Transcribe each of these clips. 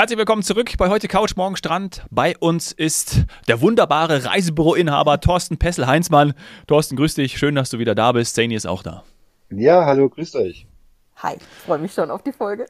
Herzlich willkommen zurück bei heute Couch Morgen Strand. Bei uns ist der wunderbare Reisebüro-Inhaber Thorsten Pessel-Heinzmann. Thorsten, grüß dich. Schön, dass du wieder da bist. Zany ist auch da. Ja, hallo, grüßt euch. Hi, freue mich schon auf die Folge.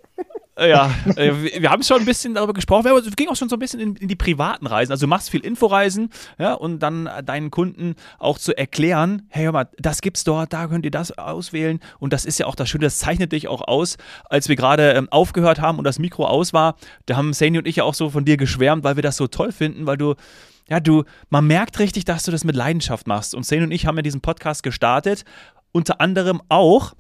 Ja, äh, wir haben schon ein bisschen darüber gesprochen. Es ging auch schon so ein bisschen in, in, die privaten Reisen. Also du machst viel Inforeisen, ja, und dann deinen Kunden auch zu erklären, hey, hör mal, das gibt's dort, da könnt ihr das auswählen. Und das ist ja auch das Schöne, das zeichnet dich auch aus. Als wir gerade ähm, aufgehört haben und das Mikro aus war, da haben Sani und ich ja auch so von dir geschwärmt, weil wir das so toll finden, weil du ja, du, man merkt richtig, dass du das mit Leidenschaft machst. Und Sane und ich haben ja diesen Podcast gestartet, unter anderem auch,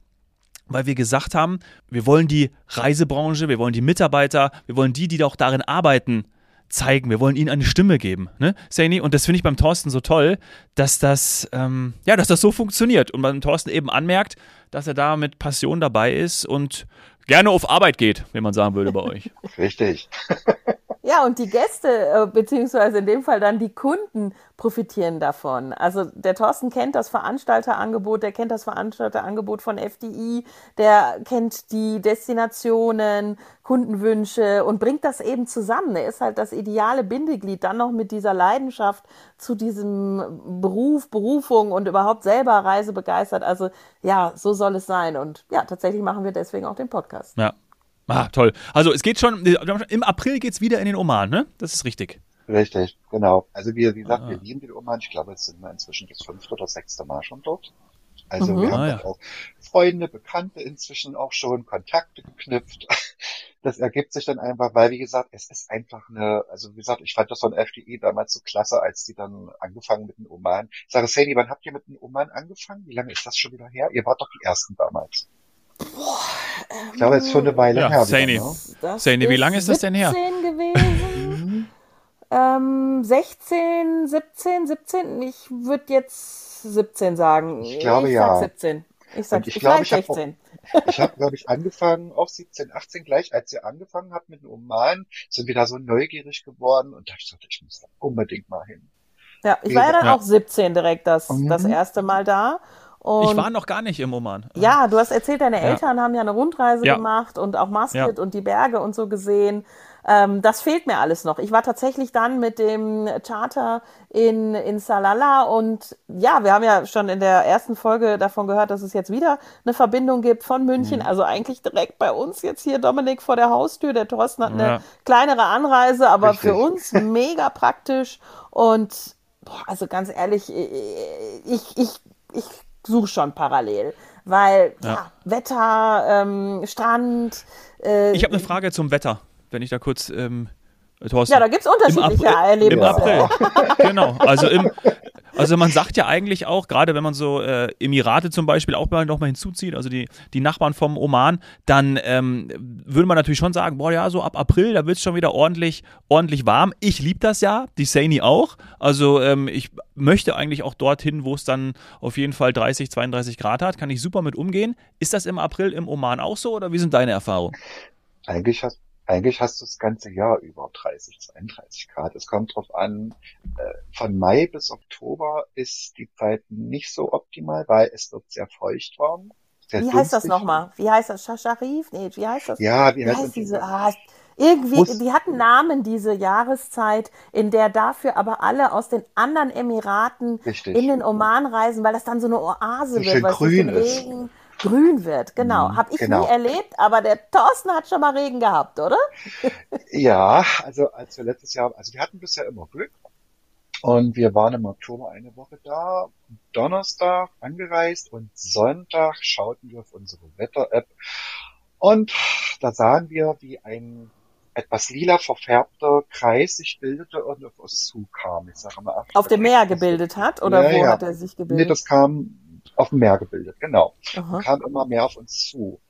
weil wir gesagt haben, wir wollen die Reisebranche, wir wollen die Mitarbeiter, wir wollen die, die auch darin arbeiten, zeigen. Wir wollen ihnen eine Stimme geben, ne? Und das finde ich beim Thorsten so toll, dass das, ähm, ja, dass das so funktioniert und beim Thorsten eben anmerkt, dass er da mit Passion dabei ist und gerne auf Arbeit geht, wie man sagen würde bei euch. Richtig. Ja, und die Gäste, äh, beziehungsweise in dem Fall dann die Kunden, profitieren davon. Also der Thorsten kennt das Veranstalterangebot, der kennt das Veranstalterangebot von FDI, der kennt die Destinationen, Kundenwünsche und bringt das eben zusammen. Er ist halt das ideale Bindeglied, dann noch mit dieser Leidenschaft zu diesem Beruf, Berufung und überhaupt selber reisebegeistert. Also ja, so soll es sein. Und ja, tatsächlich machen wir deswegen auch den Podcast. Ja, Ah, toll. Also es geht schon, im April geht es wieder in den Oman, ne? Das ist richtig. Richtig, genau. Also wir, wie gesagt, ah. wir lieben den Oman. Ich glaube, jetzt sind wir inzwischen das fünfte oder sechste Mal schon dort. Also mhm. wir haben ah, ja. auch Freunde, Bekannte inzwischen auch schon, Kontakte geknüpft. Das ergibt sich dann einfach, weil wie gesagt, es ist einfach eine, also wie gesagt, ich fand das von FDI damals so klasse, als die dann angefangen mit dem Oman. Ich sage, Sadie, wann habt ihr mit dem Oman angefangen? Wie lange ist das schon wieder her? Ihr wart doch die ersten damals. Ich glaube, es ist schon eine Weile ja, her. Saini. Ne? Saini, wie lange ist das denn her? gewesen. ähm, 16, 17, 17. Ich würde jetzt 17 sagen. Ich glaube ich ja. Sag 17. Ich sag, ich, ich glaube, ich 16. Hab ich habe, glaube ich, angefangen, auch 17, 18 gleich, als ihr angefangen habt mit dem Oman, sind wir da so neugierig geworden und da ich gesagt, ich muss da unbedingt mal hin. Ja, ich war ja dann ja. auch 17 direkt das, mhm. das erste Mal da und ich war noch gar nicht im Oman. Ja, du hast erzählt, deine Eltern ja. haben ja eine Rundreise ja. gemacht und auch Masjid ja. und die Berge und so gesehen. Ähm, das fehlt mir alles noch. Ich war tatsächlich dann mit dem Charter in, in Salala und ja, wir haben ja schon in der ersten Folge davon gehört, dass es jetzt wieder eine Verbindung gibt von München. Mhm. Also eigentlich direkt bei uns jetzt hier, Dominik, vor der Haustür. Der Thorsten hat eine kleinere Anreise, aber Richtig. für uns mega praktisch und boah, also ganz ehrlich, ich, ich, ich suche schon parallel. Weil, ja, ja Wetter, ähm, Strand. Äh, ich habe eine Frage zum Wetter, wenn ich da kurz. Ähm, Thorsten. Ja, da gibt es unterschiedliche Im April, Erlebnisse. Im April, genau. Also im, also man sagt ja eigentlich auch, gerade wenn man so äh, Emirate zum Beispiel auch mal nochmal hinzuzieht, also die, die Nachbarn vom Oman, dann ähm, würde man natürlich schon sagen, boah ja, so ab April, da wird es schon wieder ordentlich, ordentlich warm. Ich liebe das ja, die Saini auch. Also ähm, ich möchte eigentlich auch dorthin, wo es dann auf jeden Fall 30, 32 Grad hat, kann ich super mit umgehen. Ist das im April im Oman auch so oder wie sind deine Erfahrungen? Eigentlich hast eigentlich hast du das ganze Jahr über 30, 32 Grad. Es kommt drauf an, äh, von Mai bis Oktober ist die Zeit nicht so optimal, weil es wird sehr feucht warm. Sehr wie heißt das nochmal? Wie heißt das? Shasharif? Nee, wie heißt das? Ja, wie, wie heißt, heißt diese? Ah, irgendwie, die hatten Namen, diese Jahreszeit, in der dafür aber alle aus den anderen Emiraten Richtig. in den Oman reisen, weil das dann so eine Oase so wird, weil grün es Regen, grün wird, genau. Mhm, Habe ich genau. nie erlebt, aber der Thorsten hat schon mal Regen gehabt, oder? ja, also als wir letztes Jahr, also wir hatten bisher immer Glück. Und wir waren im Oktober eine Woche da, Donnerstag angereist und Sonntag schauten wir auf unsere Wetter-App und da sahen wir, wie ein etwas lila verfärbter Kreis sich bildete und auf uns zukam. Ich sage mal, auf dem Meer gebildet hat oder ja, wo ja. hat er sich gebildet? Nee, das kam auf dem Meer gebildet, genau. Kam immer mehr auf uns zu.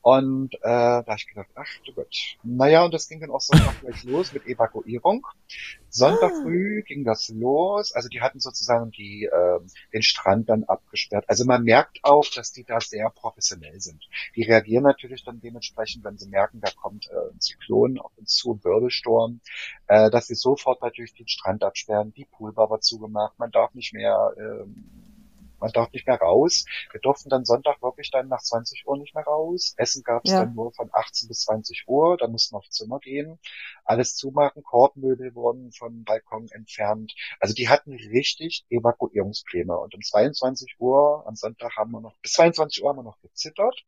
Und äh, da habe ich gedacht, ach du Gott. Naja, und das ging dann auch Sonntag gleich los mit Evakuierung. Sonntag ah. früh ging das los. Also die hatten sozusagen die, äh, den Strand dann abgesperrt. Also man merkt auch, dass die da sehr professionell sind. Die reagieren natürlich dann dementsprechend, wenn sie merken, da kommt äh, ein Zyklon auf uns zu, ein Wirbelsturm, äh, dass sie sofort natürlich den Strand absperren, die Poolbar war zugemacht, man darf nicht mehr äh, man darf nicht mehr raus. Wir durften dann Sonntag wirklich dann nach 20 Uhr nicht mehr raus. Essen gab es ja. dann nur von 18 bis 20 Uhr, dann mussten wir aufs Zimmer gehen, alles zumachen, Korbmöbel wurden vom Balkon entfernt. Also die hatten richtig Evakuierungspläne. Und um 22 Uhr am Sonntag haben wir noch, bis 22 Uhr haben wir noch gezittert.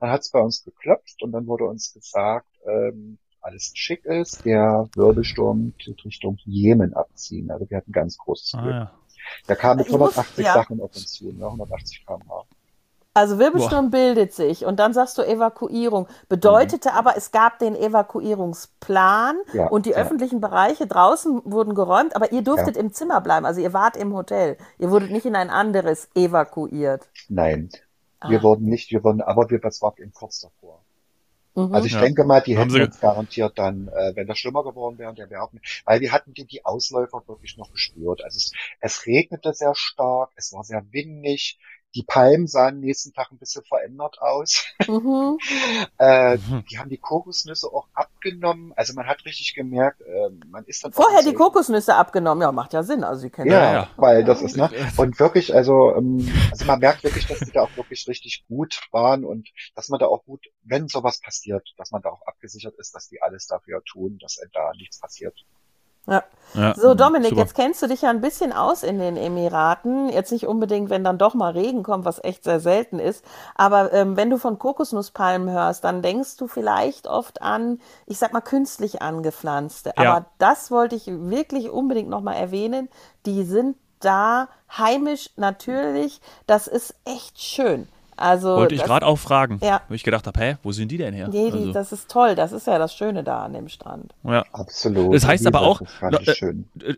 Dann hat es bei uns geklopft und dann wurde uns gesagt, ähm, alles schick ist, der Wirbelsturm Richtung Jemen abziehen. Also wir hatten ganz großes ah, Glück. Ah, ja. Der kam mit 180 muss, ja. Sachen auf uns zu, ne? 180 km/h. Also Wirbelsturm Boah. bildet sich und dann sagst du Evakuierung. Bedeutete mhm. aber, es gab den Evakuierungsplan ja, und die ja. öffentlichen Bereiche draußen wurden geräumt, aber ihr durftet ja. im Zimmer bleiben. Also ihr wart im Hotel. Ihr wurdet nicht in ein anderes evakuiert. Nein, ah. wir wurden nicht, wir wurden, aber wir, das war eben kurz davor. Mhm. Also ich ja. denke mal, die Haben hätten uns garantiert dann, äh, wenn das schlimmer geworden wäre, der wäre weil wir hatten die, die Ausläufer wirklich noch gespürt. Also es, es regnete sehr stark, es war sehr windig, die Palmen sahen nächsten Tag ein bisschen verändert aus. Mhm. äh, mhm. Die haben die Kokosnüsse auch abgenommen. Also man hat richtig gemerkt, äh, man ist dann vorher die Kokosnüsse abgenommen. Ja, macht ja Sinn. Also sie kennen ja, ja, ja, weil das ist ne und wirklich, also ähm, also man merkt wirklich, dass die da auch wirklich richtig gut waren und dass man da auch gut, wenn sowas passiert, dass man da auch abgesichert ist, dass die alles dafür tun, dass da nichts passiert. Ja. ja. So, Dominik, super. jetzt kennst du dich ja ein bisschen aus in den Emiraten. Jetzt nicht unbedingt, wenn dann doch mal Regen kommt, was echt sehr selten ist. Aber ähm, wenn du von Kokosnusspalmen hörst, dann denkst du vielleicht oft an, ich sag mal, künstlich angepflanzte. Ja. Aber das wollte ich wirklich unbedingt nochmal erwähnen. Die sind da heimisch natürlich. Das ist echt schön. Also, Wollte ich gerade auch fragen, ja. wo ich gedacht habe, hä, wo sind die denn her? Nee, die, also. das ist toll, das ist ja das Schöne da an dem Strand. Ja. Absolut. Das heißt aber auch, äh,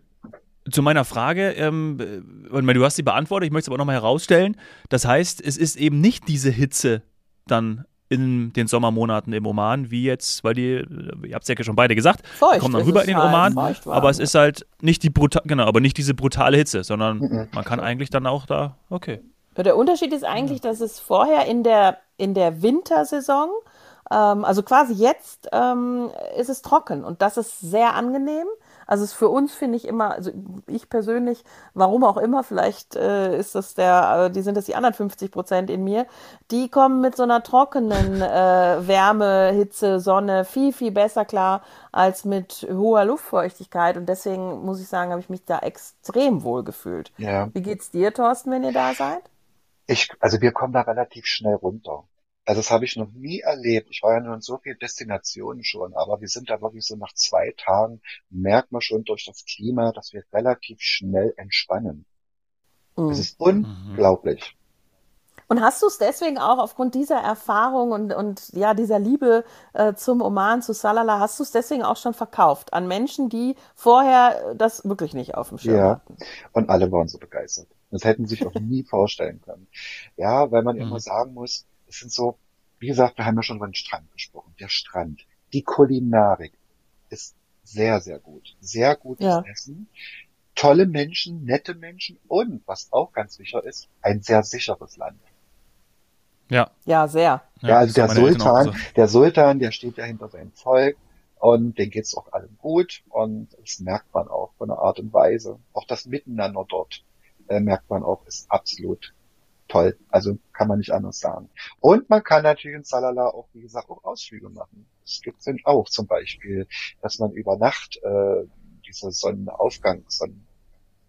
zu meiner Frage, ähm, äh, du hast sie beantwortet, ich möchte es aber nochmal herausstellen. Das heißt, es ist eben nicht diese Hitze dann in den Sommermonaten im Oman, wie jetzt, weil die, ihr habt es ja schon beide gesagt, Feucht kommen dann rüber in den Oman, aber es ist halt nicht die brutal, genau, aber nicht diese brutale Hitze, sondern mhm. man kann eigentlich dann auch da, okay. Der Unterschied ist eigentlich, dass es vorher in der, in der Wintersaison, ähm, also quasi jetzt, ähm, ist es trocken und das ist sehr angenehm. Also es ist für uns finde ich immer, also ich persönlich, warum auch immer, vielleicht äh, ist das der, äh, die sind das die anderen 50 Prozent in mir, die kommen mit so einer trockenen äh, Wärme, Hitze, Sonne viel, viel besser klar als mit hoher Luftfeuchtigkeit. Und deswegen muss ich sagen, habe ich mich da extrem wohl gefühlt. Ja. Wie geht's dir, Thorsten, wenn ihr da seid? Ich, also wir kommen da relativ schnell runter. Also das habe ich noch nie erlebt. Ich war ja nur in so vielen Destinationen schon, aber wir sind da wirklich so nach zwei Tagen, merkt man schon durch das Klima, dass wir relativ schnell entspannen. Mhm. Das ist unglaublich. Und hast du es deswegen auch aufgrund dieser Erfahrung und, und ja, dieser Liebe äh, zum Oman, zu Salala, hast du es deswegen auch schon verkauft an Menschen, die vorher das wirklich nicht auf dem Schirm ja, hatten? Und alle waren so begeistert. Das hätten sie sich auch nie vorstellen können. Ja, weil man mhm. immer sagen muss, es sind so, wie gesagt, wir haben ja schon über den Strand gesprochen. Der Strand, die Kulinarik ist sehr, sehr gut. Sehr gutes ja. Essen. Tolle Menschen, nette Menschen und, was auch ganz sicher ist, ein sehr sicheres Land. Ja. Ja, sehr. Ja, also der Sultan, so. der Sultan, der steht ja hinter seinem Volk und denen geht's auch allen gut und das merkt man auch von der Art und Weise. Auch das Miteinander dort äh, merkt man auch, ist absolut toll. Also kann man nicht anders sagen. Und man kann natürlich in Salala auch, wie gesagt, auch Ausflüge machen. Es gibt sind auch zum Beispiel, dass man über Nacht äh, diese Sonnenaufgang, Sonnen,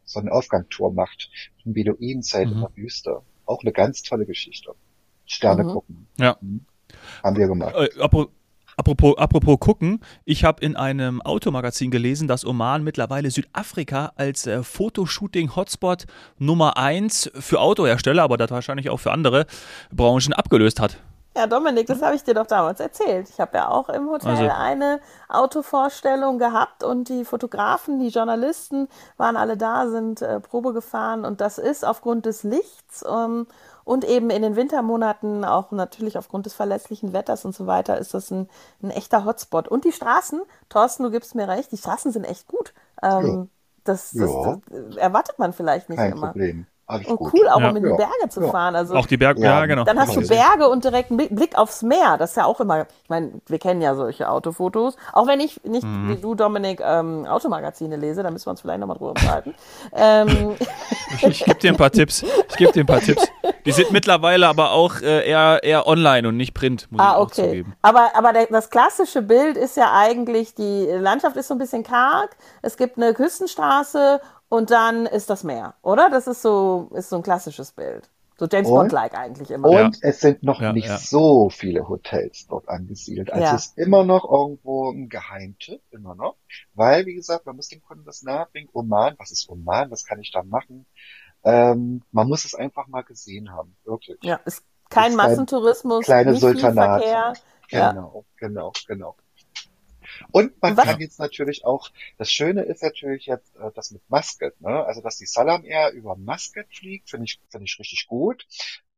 Sonnenaufgangtour macht, ein Beduinenzelt mhm. in der Wüste. Auch eine ganz tolle Geschichte. Sterne mhm. gucken. Ja. Mhm. Haben wir gemacht. Äh, Apropos, apropos gucken, ich habe in einem Automagazin gelesen, dass Oman mittlerweile Südafrika als äh, Fotoshooting-Hotspot Nummer 1 für Autohersteller, aber das wahrscheinlich auch für andere Branchen abgelöst hat. Ja, Dominik, das habe ich dir doch damals erzählt. Ich habe ja auch im Hotel also. eine Autovorstellung gehabt und die Fotografen, die Journalisten waren alle da, sind äh, Probe gefahren und das ist aufgrund des Lichts ähm, und eben in den Wintermonaten, auch natürlich aufgrund des verlässlichen Wetters und so weiter, ist das ein, ein echter Hotspot. Und die Straßen, Thorsten, du gibst mir recht, die Straßen sind echt gut. Ähm, ja. Das, das, das, erwartet man vielleicht nicht Kein immer. Problem. Alles und gut. cool, auch ja. um in die Berge zu fahren. Also, auch die Berge, ja, genau. Dann hast du Berge und direkt einen Blick aufs Meer. Das ist ja auch immer, ich meine, wir kennen ja solche Autofotos. Auch wenn ich nicht, mhm. wie du, Dominik, ähm, Automagazine lese, da müssen wir uns vielleicht nochmal drüber unterhalten. ähm. Ich gebe dir ein paar Tipps. Ich gebe dir ein paar Tipps. Die sind mittlerweile aber auch äh, eher, eher online und nicht print, muss ah, ich okay. zugeben. Aber, aber der, das klassische Bild ist ja eigentlich, die Landschaft ist so ein bisschen karg. Es gibt eine Küstenstraße und dann ist das Meer, oder? Das ist so, ist so ein klassisches Bild. So James Bond-like eigentlich immer. Und ja. es sind noch ja, nicht ja. so viele Hotels dort angesiedelt. Also es ist immer noch irgendwo ein Geheimtipp, immer noch. Weil, wie gesagt, man muss dem Kunden das nahebringen. Oman, was ist Oman? Was kann ich da machen? Ähm, man muss es einfach mal gesehen haben, wirklich. Ja, ist kein ist Massentourismus, kleine nicht Sultanat. Genau, genau, genau. Und man Was? kann jetzt natürlich auch, das Schöne ist natürlich jetzt äh, das mit Muscat, ne? Also dass die Salam Air über Muscat fliegt, finde ich, finde ich richtig gut.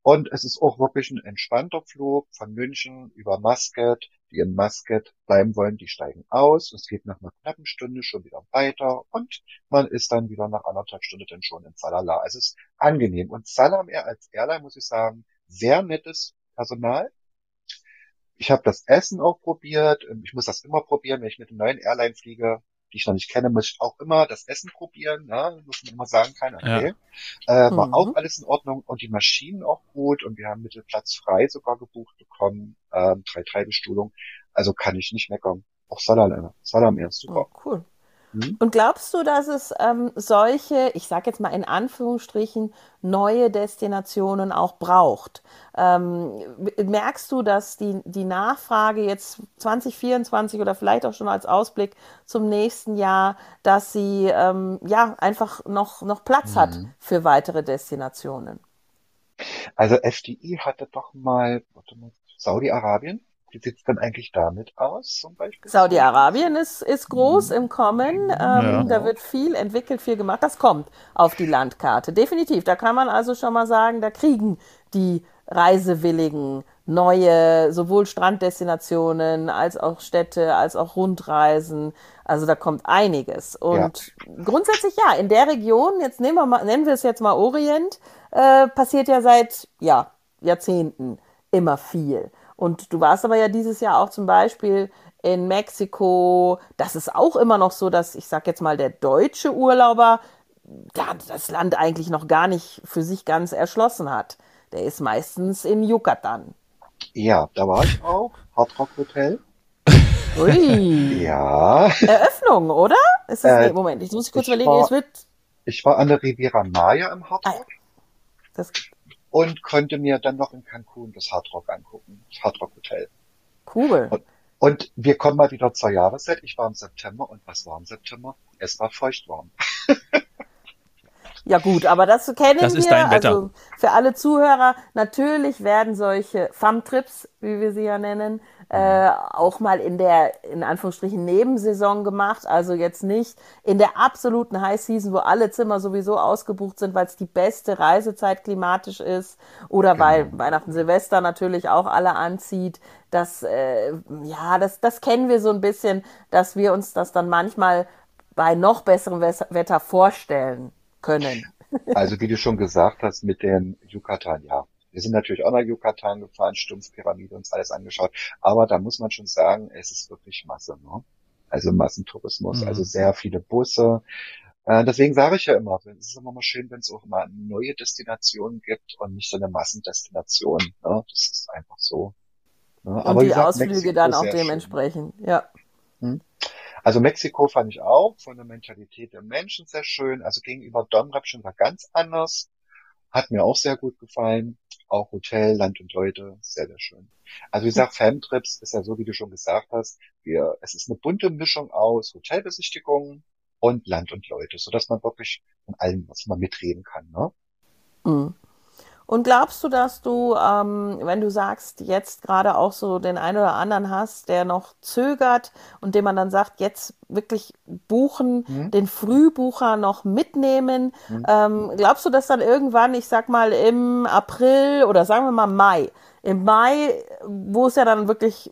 Und es ist auch wirklich ein entspannter Flug von München über Muscat. Die in Muscat bleiben wollen, die steigen aus. Es geht nach einer knappen Stunde schon wieder weiter und man ist dann wieder nach anderthalb Stunden dann schon in Salala. Es ist angenehm. Und Salam Air als Airline, muss ich sagen, sehr nettes Personal. Ich habe das Essen auch probiert. Ich muss das immer probieren, wenn ich mit einem neuen Airline fliege, die ich noch nicht kenne, muss ich auch immer das Essen probieren. Ne? Muss man immer sagen, kein okay. Ja. Äh, war mhm. auch alles in Ordnung und die Maschinen auch gut und wir haben Mittelplatz frei sogar gebucht bekommen. Ähm, drei Treibestuhlung. Also kann ich nicht meckern. Auch Salam, Salam erst super. Oh, cool. Mhm. Und glaubst du, dass es ähm, solche, ich sage jetzt mal in Anführungsstrichen, neue Destinationen auch braucht? Ähm, merkst du, dass die, die Nachfrage jetzt 2024 oder vielleicht auch schon als Ausblick zum nächsten Jahr, dass sie ähm, ja einfach noch, noch Platz mhm. hat für weitere Destinationen? Also FDI hatte doch mal, Saudi-Arabien wie sieht's denn eigentlich damit aus, zum Beispiel? Saudi-Arabien ist, ist groß mhm. im Kommen. Ähm, ja. Da wird viel entwickelt, viel gemacht. Das kommt auf die Landkarte. Definitiv. Da kann man also schon mal sagen, da kriegen die Reisewilligen neue, sowohl Stranddestinationen als auch Städte, als auch Rundreisen. Also da kommt einiges. Und ja. grundsätzlich ja, in der Region, jetzt nehmen wir mal, nennen wir es jetzt mal Orient, äh, passiert ja seit ja, Jahrzehnten immer viel. Und du warst aber ja dieses Jahr auch zum Beispiel in Mexiko. Das ist auch immer noch so, dass ich sag jetzt mal, der deutsche Urlauber das Land eigentlich noch gar nicht für sich ganz erschlossen hat. Der ist meistens in Yucatan. Ja, da war ich auch. Hard Rock Hotel. Ui. ja. Eröffnung, oder? Ist das, äh, Moment, ich muss kurz ich überlegen, war, es wird. Ich war an der Riviera Maya im Hard Rock. Ah. Das und konnte mir dann noch in Cancun das Hard Rock angucken, das Hard Rock Hotel. Cool. Und, und wir kommen mal wieder zur Jahreszeit. Ich war im September und was war im September? Es war feuchtwarm. Ja gut, aber das kennen das wir. Ist dein Wetter. Also für alle Zuhörer, natürlich werden solche FAM-Trips, wie wir sie ja nennen, äh, auch mal in der, in Anführungsstrichen, Nebensaison gemacht. Also jetzt nicht in der absoluten High Season, wo alle Zimmer sowieso ausgebucht sind, weil es die beste Reisezeit klimatisch ist oder genau. weil Weihnachten, Silvester natürlich auch alle anzieht. Das, äh, ja, das, das kennen wir so ein bisschen, dass wir uns das dann manchmal bei noch besserem Wetter vorstellen können. Also wie du schon gesagt hast, mit den Yucatan, ja, wir sind natürlich auch nach Yucatan gefahren, Stumpfpyramide uns alles angeschaut. Aber da muss man schon sagen, es ist wirklich Masse, ne? Also Massentourismus, mhm. also sehr viele Busse. Äh, deswegen sage ich ja immer, es ist immer mal schön, wenn es auch mal neue Destinationen gibt und nicht so eine Massendestination. Ne? Das ist einfach so. Ne? Und Aber die gesagt, Ausflüge Mexiko dann auch dementsprechend, schön. ja. Hm? Also Mexiko fand ich auch von der Mentalität der Menschen sehr schön. Also gegenüber Domrep schon war ganz anders. Hat mir auch sehr gut gefallen. Auch Hotel, Land und Leute, sehr, sehr schön. Also wie gesagt, Famtrips ist ja so, wie du schon gesagt hast, wir, es ist eine bunte Mischung aus Hotelbesichtigungen und Land und Leute, so dass man wirklich von allem was man mitreden kann. Ne? Mhm. Und glaubst du, dass du, ähm, wenn du sagst, jetzt gerade auch so den einen oder anderen hast, der noch zögert und dem man dann sagt, jetzt wirklich buchen, mhm. den Frühbucher noch mitnehmen, mhm. ähm, glaubst du, dass dann irgendwann, ich sag mal im April oder sagen wir mal Mai, im Mai, wo es ja dann wirklich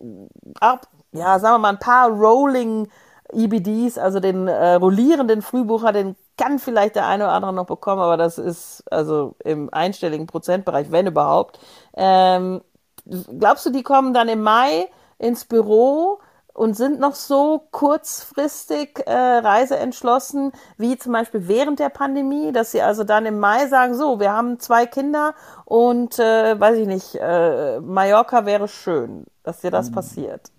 ab, ja, sagen wir mal ein paar Rolling EBDs, also den äh, rollierenden Frühbucher, den kann vielleicht der eine oder andere noch bekommen, aber das ist also im einstelligen Prozentbereich, wenn überhaupt. Ähm, glaubst du, die kommen dann im Mai ins Büro? Und sind noch so kurzfristig äh, reiseentschlossen, wie zum Beispiel während der Pandemie, dass sie also dann im Mai sagen, so, wir haben zwei Kinder und äh, weiß ich nicht, äh, Mallorca wäre schön, dass dir das hm. passiert.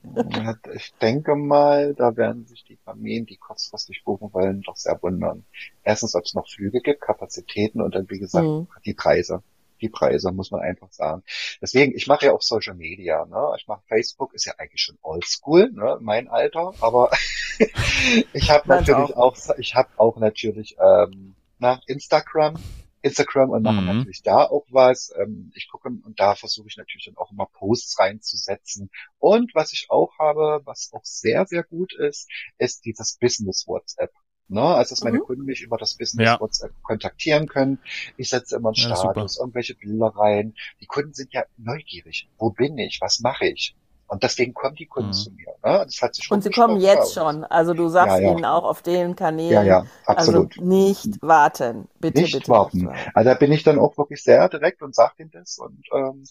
Ich denke mal, da werden sich die Familien, die kurzfristig buchen wollen, doch sehr wundern. Erstens, ob es noch Flüge gibt, Kapazitäten und dann, wie gesagt, mhm. die Preise die Preise, muss man einfach sagen. Deswegen, ich mache ja auch Social Media, ne? Ich mache Facebook, ist ja eigentlich schon oldschool, ne? Mein Alter, aber ich habe natürlich auch. auch, ich habe auch natürlich ähm, na, Instagram, Instagram und mache mhm. natürlich da auch was. Ähm, ich gucke und da versuche ich natürlich dann auch immer Posts reinzusetzen. Und was ich auch habe, was auch sehr, sehr gut ist, ist dieses Business WhatsApp. Ne? Also dass meine mhm. Kunden mich über das Business ja. WhatsApp kontaktieren können. Ich setze immer einen Status, ja, irgendwelche Bilder rein. Die Kunden sind ja neugierig. Wo bin ich? Was mache ich? Und deswegen kommen die Kunden mhm. zu mir. Ne? Das hat sich schon Und sie kommen jetzt aus. schon. Also du sagst ja, ja. ihnen auch auf den Kanälen. Ja, ja, absolut. Also nicht warten. Bitte, nicht bitte. Warten. Nicht warten. Also da bin ich dann auch wirklich sehr direkt und sage ihnen das. Und ähm,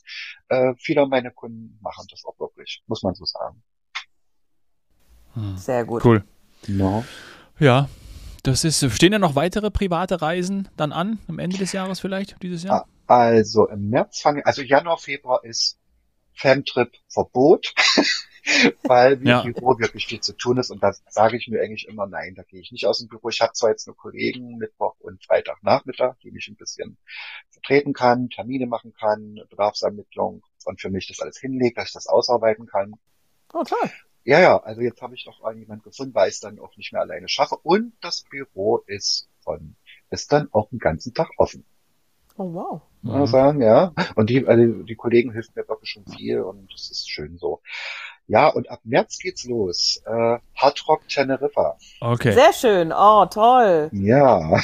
äh, viele meiner Kunden machen das auch wirklich, muss man so sagen. Hm. Sehr gut. Cool. No. Ja, das ist, stehen ja noch weitere private Reisen dann an, am Ende des Jahres vielleicht, dieses Jahr? Also im März fangen, also Januar, Februar ist Femtrip Verbot, weil im ja. Büro wirklich viel zu tun ist und da sage ich mir eigentlich immer, nein, da gehe ich nicht aus dem Büro. Ich habe zwar jetzt nur Kollegen Mittwoch und Freitagnachmittag, die mich ein bisschen vertreten kann, Termine machen kann, Bedarfsermittlung und für mich das alles hinlegt, dass ich das ausarbeiten kann. Oh, toll. Ja, ja, also jetzt habe ich doch jemanden gefunden, weil ich es dann auch nicht mehr alleine schaffe. Und das Büro ist von, ist dann auch den ganzen Tag offen. Oh wow. Mhm. Sagen, ja. Und die, also die Kollegen helfen mir wirklich schon viel und das ist schön so. Ja, und ab März geht's los. Äh, Hard Rock Teneriffa. Okay. Sehr schön. Oh, toll. Ja.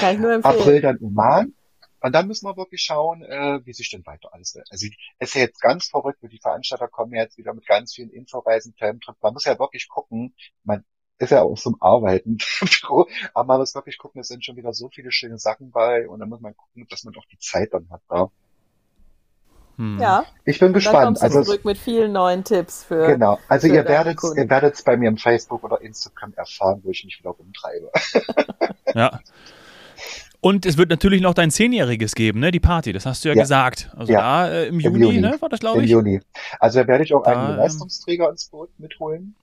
Kann ich nur empfehlen. April dann Oman. Und dann müssen wir wirklich schauen, äh, wie sich denn weiter alles. Also es ist ja jetzt ganz verrückt, die Veranstalter kommen jetzt wieder mit ganz vielen Inforeisen, Filmtrip. Man muss ja wirklich gucken, man ist ja auch zum Arbeiten, aber man muss wirklich gucken, es sind schon wieder so viele schöne Sachen bei und dann muss man gucken, dass man auch die Zeit dann hat. Ja. Hm. Ja. Ich bin gespannt. Dann also zurück mit vielen neuen Tipps für. Genau. Also für ihr werdet, ihr werdet es bei mir im Facebook oder Instagram erfahren, wo ich mich wieder rumtreibe. ja. Und es wird natürlich noch dein Zehnjähriges geben, ne? Die Party, das hast du ja, ja. gesagt. Also ja. da äh, im, Juni, Im, Juni, ne? War das, glaube ich? Im Juni. Also da werde ich auch da, einen ähm, Leistungsträger ins Boot mitholen.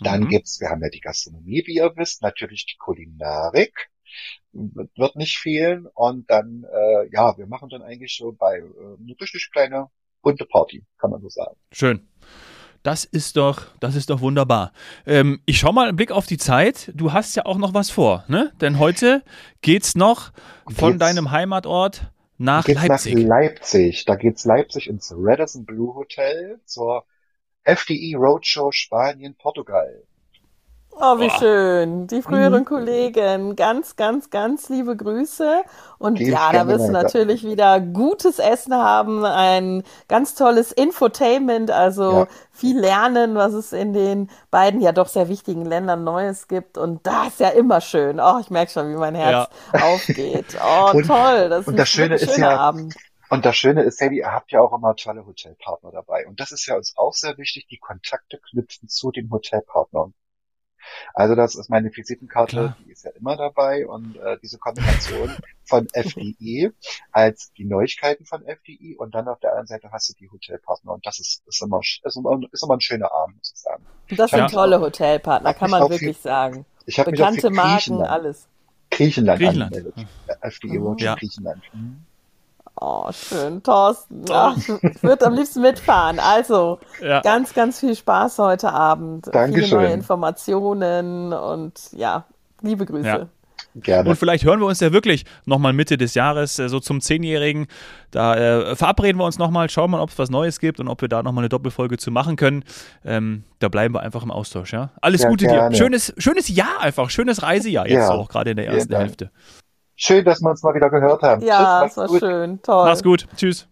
Dann mhm. gibt's, wir haben ja die Gastronomie, wie ihr wisst, natürlich die Kulinarik. Wird nicht fehlen. Und dann, äh, ja, wir machen dann eigentlich so bei äh, eine richtig kleine bunte Party, kann man so sagen. Schön. Das ist doch, das ist doch wunderbar. Ähm, ich schau mal einen Blick auf die Zeit. Du hast ja auch noch was vor, ne? Denn heute geht's noch von geht's, deinem Heimatort nach Leipzig. Nach Leipzig. Da geht's Leipzig ins Radisson Blue Hotel zur FDI Roadshow Spanien Portugal. Oh, wie Boah. schön. Die früheren mhm. Kollegen. Ganz, ganz, ganz liebe Grüße. Und Die ja, da wirst du natürlich wieder gutes Essen haben, ein ganz tolles Infotainment, also ja. viel lernen, was es in den beiden ja doch sehr wichtigen Ländern Neues gibt. Und das ist ja immer schön. Oh, ich merke schon, wie mein Herz ja. aufgeht. Oh, und, toll. Das ist und das Schöne ist ja, Abend. Und das Schöne ist, Sadie, ihr habt ja auch immer tolle Hotelpartner dabei. Und das ist ja uns auch sehr wichtig, die Kontakte knüpfen zu den Hotelpartnern. Also das ist meine Visitenkarte, Klar. die ist ja immer dabei und äh, diese Kombination von FDI als die Neuigkeiten von FDI und dann auf der anderen Seite hast du die Hotelpartner und das ist, ist, immer, ist, immer, ist immer ein schöner Abend, muss ich sagen. Das sind ja. tolle Hotelpartner, kann man wirklich viel, sagen. Ich Bekannte Marken, alles. Griechenland, Griechenland. angemeldet. FDI oh. ja. Griechenland. Mhm. Oh, schön, Thorsten. Ach, ich würde am liebsten mitfahren. Also, ja. ganz, ganz viel Spaß heute Abend. Dankeschön. Viele neue Informationen und ja, liebe Grüße. Ja. Gerne. Und vielleicht hören wir uns ja wirklich nochmal Mitte des Jahres, äh, so zum Zehnjährigen. Da äh, verabreden wir uns nochmal, schauen mal, ob es was Neues gibt und ob wir da nochmal eine Doppelfolge zu machen können. Ähm, da bleiben wir einfach im Austausch, ja. Alles ja, Gute gerne. dir. Schönes, schönes Jahr einfach, schönes Reisejahr jetzt ja. auch, gerade in der ersten Hälfte. Schön, dass wir uns mal wieder gehört haben. Ja, Tschüss, es war gut. schön. Toll. Mach's gut. Tschüss.